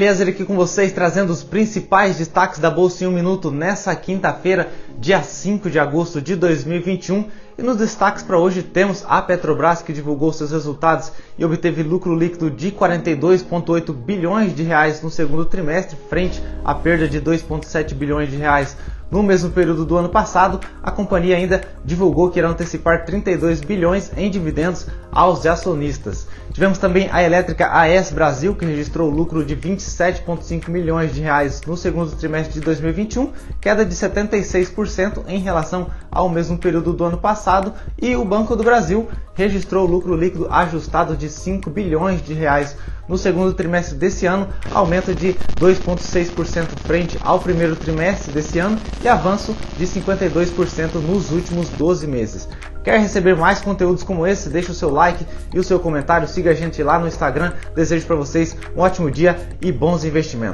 Eliezer aqui com vocês, trazendo os principais destaques da Bolsa em um minuto nessa quinta-feira, dia 5 de agosto de 2021. E nos destaques para hoje temos a Petrobras que divulgou seus resultados e obteve lucro líquido de 42,8 bilhões de reais no segundo trimestre, frente à perda de 2,7 bilhões de reais no mesmo período do ano passado, a companhia ainda divulgou que irá antecipar 32 bilhões em dividendos aos acionistas. Tivemos também a elétrica AES Brasil, que registrou lucro de 27,5 milhões de reais no segundo trimestre de 2021, queda de 76% em relação ao mesmo período do ano passado, e o Banco do Brasil registrou lucro líquido ajustado de 5 bilhões de reais no segundo trimestre desse ano, aumento de 2,6% frente ao primeiro trimestre desse ano e avanço de 52% nos últimos 12 meses. Quer receber mais conteúdos como esse? Deixe o seu like e o seu comentário, siga a gente lá no Instagram. Desejo para vocês um ótimo dia e bons investimentos.